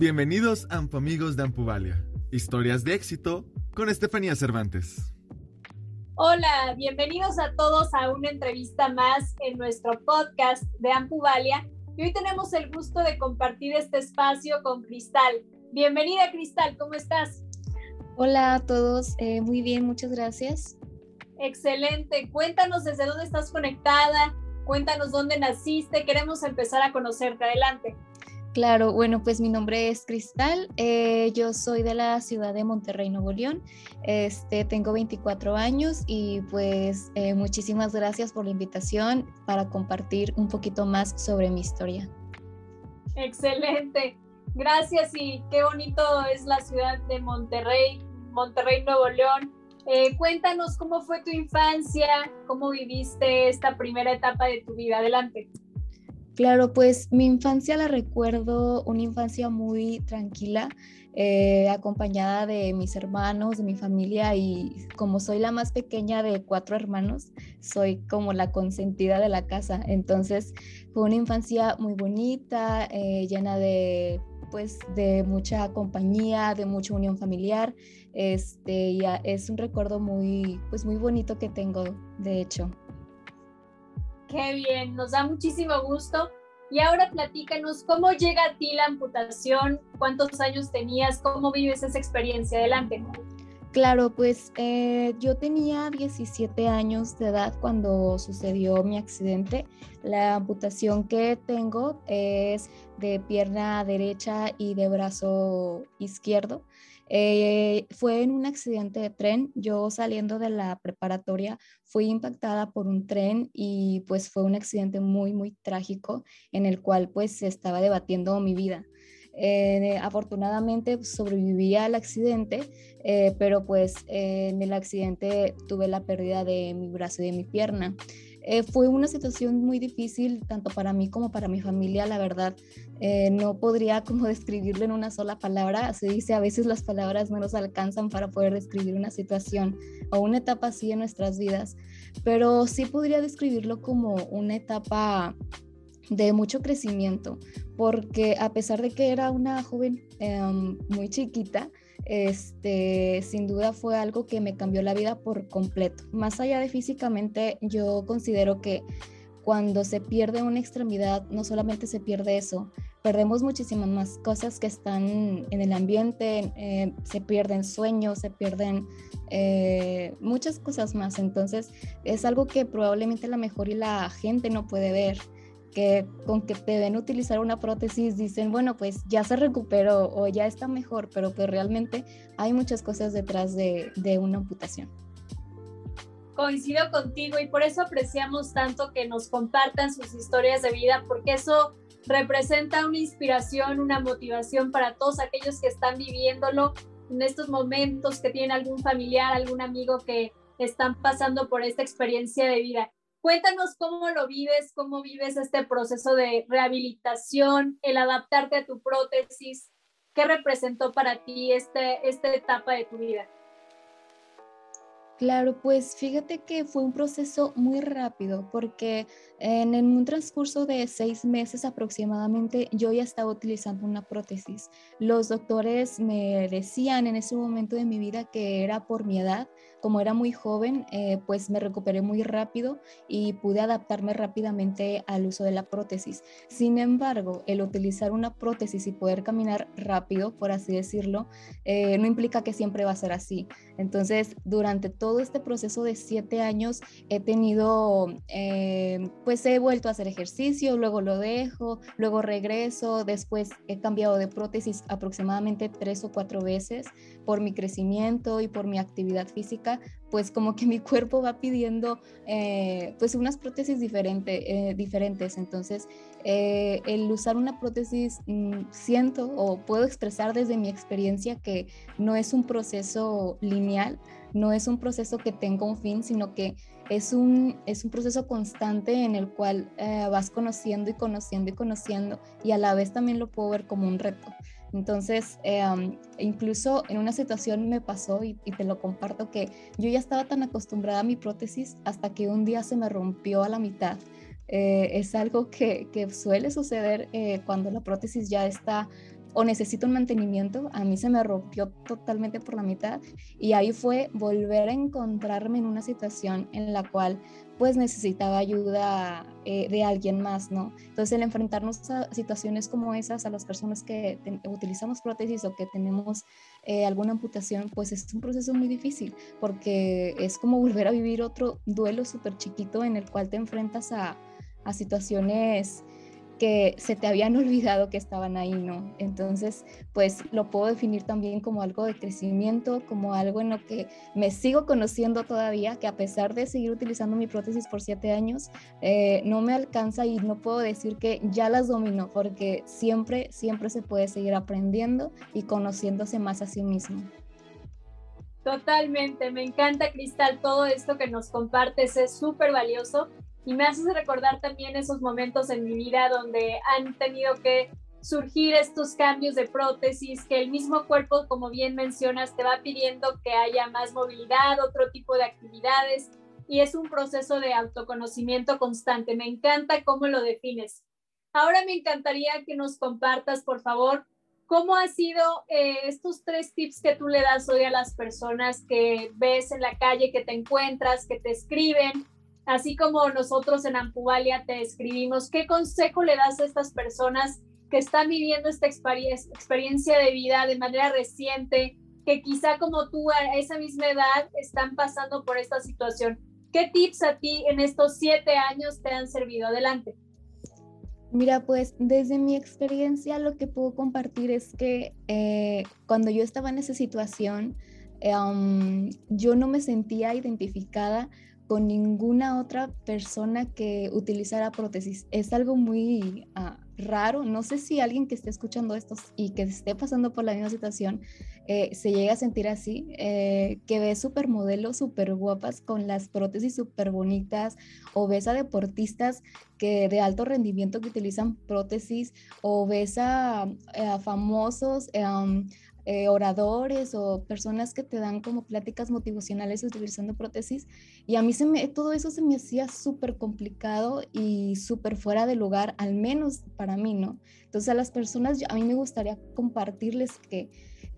Bienvenidos Amigos de Ampuvalia. Historias de éxito con Estefanía Cervantes. Hola, bienvenidos a todos a una entrevista más en nuestro podcast de Ampuvalia. Y hoy tenemos el gusto de compartir este espacio con Cristal. Bienvenida Cristal, ¿cómo estás? Hola a todos, eh, muy bien, muchas gracias. Excelente, cuéntanos desde dónde estás conectada, cuéntanos dónde naciste, queremos empezar a conocerte, adelante. Claro, bueno, pues mi nombre es Cristal, eh, yo soy de la ciudad de Monterrey, Nuevo León, este, tengo 24 años y pues eh, muchísimas gracias por la invitación para compartir un poquito más sobre mi historia. Excelente, gracias y qué bonito es la ciudad de Monterrey, Monterrey, Nuevo León. Eh, cuéntanos cómo fue tu infancia, cómo viviste esta primera etapa de tu vida. Adelante. Claro, pues mi infancia la recuerdo una infancia muy tranquila, eh, acompañada de mis hermanos, de mi familia y como soy la más pequeña de cuatro hermanos, soy como la consentida de la casa. Entonces fue una infancia muy bonita, eh, llena de pues de mucha compañía, de mucha unión familiar. Este, y es un recuerdo muy, pues muy bonito que tengo, de hecho. Qué bien, nos da muchísimo gusto. Y ahora platícanos cómo llega a ti la amputación, cuántos años tenías, cómo vives esa experiencia. Adelante. Claro, pues eh, yo tenía 17 años de edad cuando sucedió mi accidente. La amputación que tengo es de pierna derecha y de brazo izquierdo. Eh, fue en un accidente de tren. Yo saliendo de la preparatoria fui impactada por un tren y pues fue un accidente muy, muy trágico en el cual pues se estaba debatiendo mi vida. Eh, afortunadamente sobreviví al accidente, eh, pero pues en el accidente tuve la pérdida de mi brazo y de mi pierna. Eh, fue una situación muy difícil, tanto para mí como para mi familia, la verdad. Eh, no podría como describirlo en una sola palabra. Se dice, a veces las palabras no nos alcanzan para poder describir una situación o una etapa así en nuestras vidas, pero sí podría describirlo como una etapa de mucho crecimiento, porque a pesar de que era una joven em, muy chiquita, este, sin duda fue algo que me cambió la vida por completo. Más allá de físicamente, yo considero que cuando se pierde una extremidad, no solamente se pierde eso, perdemos muchísimas más cosas que están en el ambiente, eh, se pierden sueños, se pierden eh, muchas cosas más. Entonces es algo que probablemente la mejor y la gente no puede ver que con que te ven utilizar una prótesis dicen, bueno, pues ya se recuperó o ya está mejor, pero pues realmente hay muchas cosas detrás de, de una amputación. Coincido contigo y por eso apreciamos tanto que nos compartan sus historias de vida, porque eso representa una inspiración, una motivación para todos aquellos que están viviéndolo en estos momentos, que tienen algún familiar, algún amigo que están pasando por esta experiencia de vida. Cuéntanos cómo lo vives, cómo vives este proceso de rehabilitación, el adaptarte a tu prótesis. ¿Qué representó para ti este, esta etapa de tu vida? Claro, pues fíjate que fue un proceso muy rápido porque en, un transcurso de seis meses aproximadamente yo ya estaba utilizando una prótesis. Los doctores me decían en ese momento de mi vida que era por mi edad, como era muy joven, eh, pues me recuperé muy rápido y pude adaptarme rápidamente al uso de la prótesis. Sin embargo, el utilizar una prótesis y poder caminar rápido, por así decirlo, eh, no implica que siempre va a ser así. Entonces, durante todo este proceso de siete años he tenido, eh, pues he vuelto a hacer ejercicio, luego lo dejo, luego regreso, después he cambiado de prótesis aproximadamente tres o cuatro veces por mi crecimiento y por mi actividad física pues como que mi cuerpo va pidiendo eh, pues unas prótesis eh, diferentes. Entonces, eh, el usar una prótesis mm, siento o puedo expresar desde mi experiencia que no es un proceso lineal, no es un proceso que tenga un fin, sino que es un, es un proceso constante en el cual vas conociendo y conociendo y conociendo y a la vez también lo puedo ver como un reto. Entonces, em, incluso en una situación me pasó y, te lo comparto que yo ya estaba tan acostumbrada a mi prótesis hasta que un día se me rompió a la mitad. Eh, es algo que, suele suceder eh, cuando la prótesis ya está o necesito un mantenimiento, a mí se me rompió totalmente por la mitad y ahí fue volver a encontrarme en una situación en la cual pues necesitaba ayuda eh, de alguien más, ¿no? Entonces el enfrentarnos a situaciones como esas, a las personas que utilizamos prótesis o que tenemos eh, alguna amputación, pues es un proceso muy difícil porque es como volver a vivir otro duelo súper chiquito en el cual te enfrentas a, a situaciones que se te habían olvidado que estaban ahí, ¿no? Entonces, pues lo puedo definir también como algo de crecimiento, como algo en lo que me sigo conociendo todavía, que a pesar de seguir utilizando mi prótesis por siete años, eh, no me alcanza y no puedo decir que ya las domino, porque siempre, siempre se puede seguir aprendiendo y conociéndose más a sí mismo. Totalmente, me encanta Cristal, todo esto que nos compartes es súper valioso y me haces recordar también esos momentos en mi vida donde han tenido que surgir estos cambios de prótesis, que el mismo cuerpo, como bien mencionas, te va pidiendo que haya más movilidad, otro tipo de actividades, y es un proceso de autoconocimiento constante. Me encanta cómo lo defines. Ahora me encantaría que nos compartas, por favor, cómo han sido eh, estos tres tips que tú le das hoy a las personas que ves en la calle, que te encuentras, que te escriben, así como nosotros en Ampuvalia te escribimos, ¿qué consejo le das a estas personas que están viviendo esta experiencia de vida de manera reciente, que quizá como tú a esa misma edad están pasando por esta situación? ¿Qué tips a ti en estos siete años te han servido? Adelante. Mira, pues desde mi experiencia lo que puedo compartir es que eh, cuando yo estaba en esa situación, eh, yo no me sentía identificada con ninguna otra persona que utilizara prótesis. Es algo muy ah, raro. No sé si alguien que esté escuchando esto y que esté pasando por la misma situación eh, se llega a sentir así, eh, que ve supermodelos súper guapas con las prótesis súper bonitas o ves a deportistas que de alto rendimiento que utilizan prótesis o ves a, famosos eh, oradores o personas que te dan como pláticas motivacionales utilizando prótesis y a mí se me, todo eso se me hacía súper complicado y súper fuera de lugar, al menos para mí, ¿no? Entonces a las personas, a mí me gustaría compartirles que,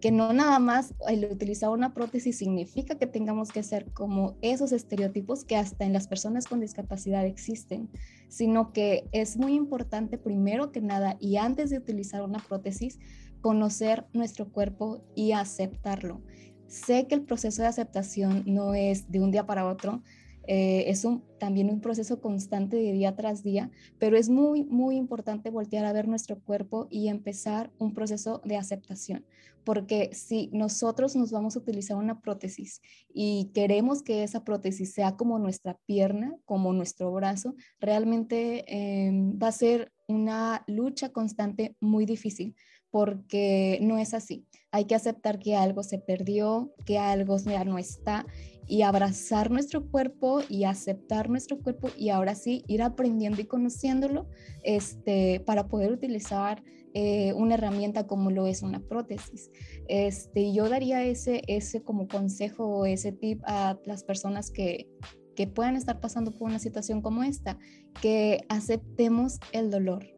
que no nada más el utilizar una prótesis significa que tengamos que ser como esos estereotipos que hasta en las personas con discapacidad existen, sino que es muy importante primero que nada y antes de utilizar una prótesis, conocer nuestro cuerpo y aceptarlo. Sé que el proceso de aceptación no es de un día para otro, eh, es un, también un proceso constante de día tras día, pero es muy, muy importante voltear a ver nuestro cuerpo y empezar un proceso de aceptación, porque si nosotros nos vamos a utilizar una prótesis y queremos que esa prótesis sea como nuestra pierna, como nuestro brazo, realmente em, va a ser una lucha constante muy difícil porque no es así. Hay que aceptar que algo se perdió, que algo ya no está y abrazar nuestro cuerpo y aceptar nuestro cuerpo y ahora sí ir aprendiendo y conociéndolo este, para poder utilizar eh, una herramienta como lo es una prótesis. Este, yo daría ese, ese como consejo o ese tip a las personas que, que puedan estar pasando por una situación como esta, que aceptemos el dolor,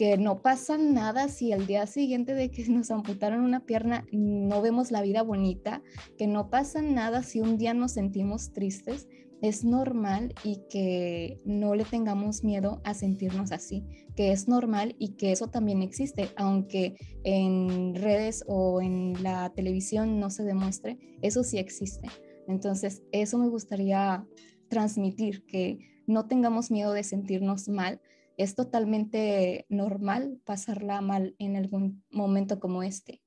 que no pasa nada si el día siguiente de que nos amputaron una pierna no vemos la vida bonita, que no pasa nada si un día nos sentimos tristes, es normal y que no le tengamos miedo a sentirnos así, que es normal y que eso también existe, aunque en redes o en la televisión no se demuestre, eso sí existe. Entonces, eso me gustaría transmitir, que no tengamos miedo de sentirnos mal, es totalmente normal pasarla mal en algún momento como este.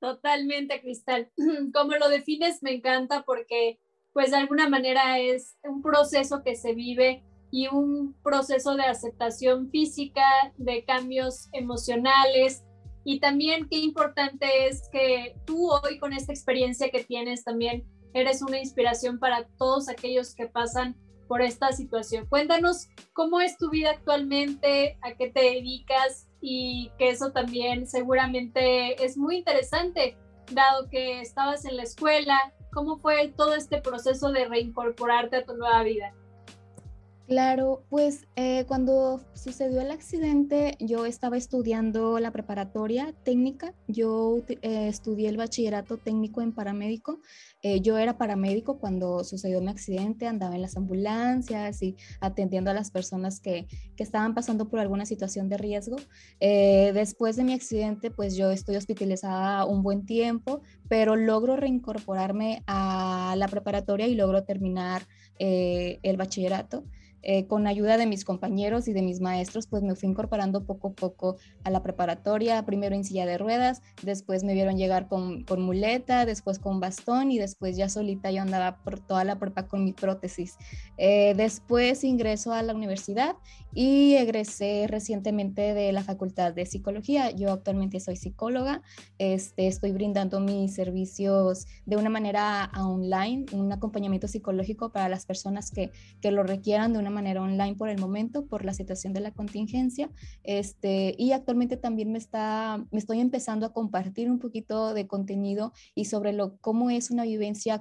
Totalmente, Cristal. Como lo defines, me encanta porque pues de alguna manera es un proceso que se vive y un proceso de aceptación física, de cambios emocionales y también qué importante es que tú hoy con esta experiencia que tienes también eres una inspiración para todos aquellos que pasan por esta situación. Cuéntanos cómo es tu vida actualmente, a qué te dedicas y que eso también seguramente es muy interesante, dado que estabas en la escuela, cómo fue todo este proceso de reincorporarte a tu nueva vida. Claro, pues eh, cuando sucedió el accidente yo estaba estudiando la preparatoria técnica, yo eh, estudié el bachillerato técnico en paramédico, eh, yo era paramédico cuando sucedió mi accidente, andaba en las ambulancias y atendiendo a las personas que, que estaban pasando por alguna situación de riesgo. después de mi accidente pues yo estoy hospitalizada un buen tiempo, pero logro reincorporarme a la preparatoria y logro terminar el bachillerato. Eh, con ayuda de mis compañeros y de mis maestros, pues me fui incorporando poco a poco a la preparatoria, primero en silla de ruedas, después me vieron llegar con, muleta, después con bastón y después ya solita yo andaba por toda la prepa con mi prótesis. Eh, después ingreso a la universidad y egresé recientemente de la Facultad de Psicología. Yo actualmente soy psicóloga, este, estoy brindando mis servicios de una manera online, un acompañamiento psicológico para las personas que, que lo requieran de una manera online por el momento, por la situación de la contingencia. Este, y actualmente también me, está, me estoy empezando a compartir un poquito de contenido y sobre lo, cómo es una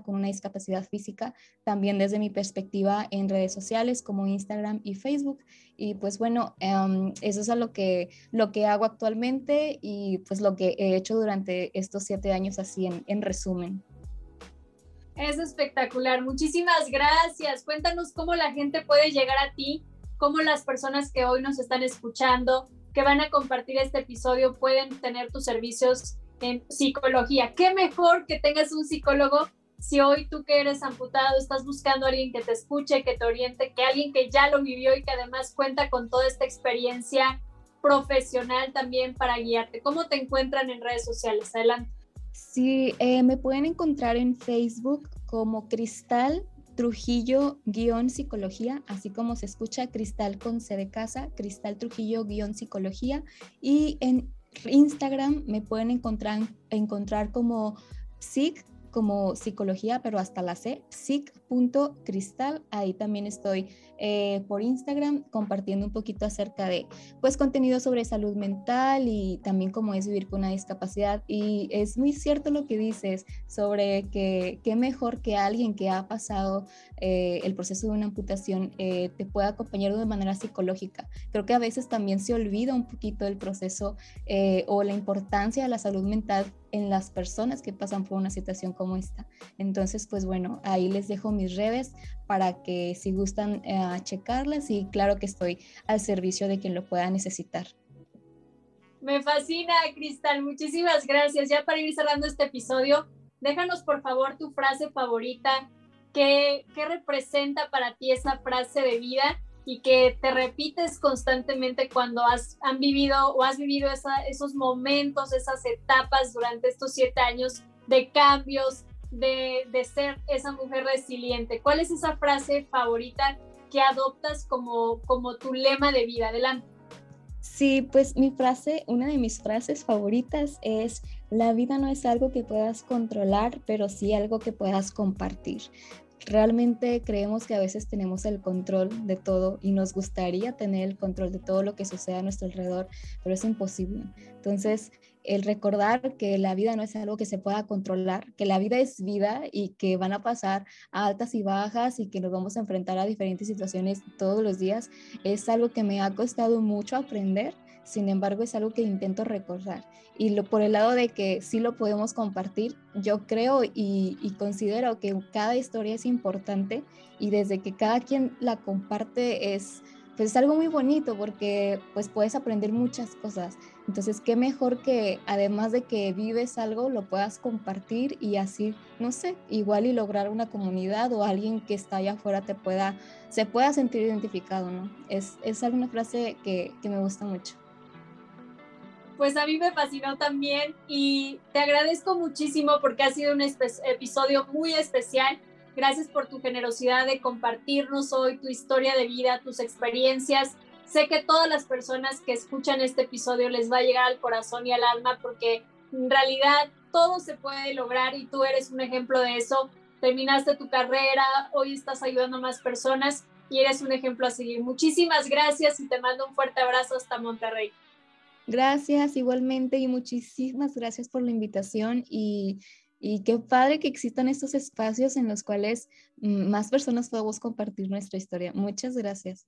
con una discapacidad física, también desde mi perspectiva en redes sociales como Instagram y Facebook. Y pues bueno, em, eso es lo que, lo que hago actualmente y pues lo que he hecho durante estos siete años así en, en resumen. Es espectacular. Muchísimas gracias. Cuéntanos cómo la gente puede llegar a ti, cómo las personas que hoy nos están escuchando, que van a compartir este episodio, pueden tener tus servicios en psicología. ¿Qué mejor que tengas un psicólogo si hoy tú que eres amputado estás buscando a alguien que te escuche, que te oriente, que alguien que ya lo vivió y que además cuenta con toda esta experiencia profesional también para guiarte? ¿Cómo te encuentran en redes sociales? Adelante. Sí, eh, me pueden encontrar en Facebook como Cristal Trujillo guion psicología, así como se escucha Cristal con C de casa, Cristal Trujillo guion psicología. Y en Instagram me pueden encontrar, encontrar como SIG como psicología, pero hasta la C, psic.cristal. Ahí también estoy eh, por Instagram compartiendo un poquito acerca de pues contenido sobre salud mental y también cómo es vivir con una discapacidad. Y es muy cierto lo que dices sobre que qué mejor que alguien que ha pasado eh, el proceso de una amputación eh, te pueda acompañar de manera psicológica. Creo que a veces también se olvida un poquito el proceso o la importancia de la salud mental en las personas que pasan por una situación como esta. Entonces, pues bueno, ahí les dejo mis redes para que si gustan eh, checarlas y claro que estoy al servicio de quien lo pueda necesitar. Me fascina, Cristal. Muchísimas gracias. Ya para ir cerrando este episodio, déjanos por favor tu frase favorita. ¿Qué, representa para ti esa frase de vida? y que te repites constantemente cuando has han vivido o has vivido esos momentos, esas etapas durante estos siete años de cambios, de, de, ser esa mujer resiliente. ¿Cuál es esa frase favorita que adoptas como, como tu lema de vida? Adelante. Sí, pues mi frase, una de mis frases favoritas es, la vida no es algo que puedas controlar, pero sí algo que puedas compartir realmente creemos que a veces tenemos el control de todo y nos gustaría tener el control de todo lo que sucede a nuestro alrededor, pero es imposible. Entonces, el recordar que la vida no es algo que se pueda controlar, que la vida es vida y que van a pasar altas y bajas y que nos vamos a enfrentar a diferentes situaciones todos los días, es algo que me ha costado mucho aprender sin embargo es algo que intento recordar. Y lo, por el lado de que sí lo podemos compartir, yo creo y, considero que cada historia es importante y desde que cada quien la comparte es, pues es algo muy bonito porque pues puedes aprender muchas cosas. Entonces, qué mejor que además de que vives algo, lo puedas compartir y así, no sé, igual y lograr una comunidad o alguien que está allá afuera te pueda, se pueda sentir identificado, ¿no? Es, es alguna frase que, que me gusta mucho pues a mí me fascinó también y te agradezco muchísimo porque ha sido un episodio muy especial. Gracias por tu generosidad de compartirnos hoy tu historia de vida, tus experiencias. Sé que todas las personas que escuchan este episodio les va a llegar al corazón y al alma porque en realidad todo se puede lograr y tú eres un ejemplo de eso. Terminaste tu carrera, hoy estás ayudando a más personas y eres un ejemplo a seguir. Muchísimas gracias y te mando un fuerte abrazo hasta Monterrey. Gracias igualmente y muchísimas gracias por la invitación y Y qué padre que existan estos espacios en los cuales mm, más personas podamos compartir nuestra historia. Muchas gracias.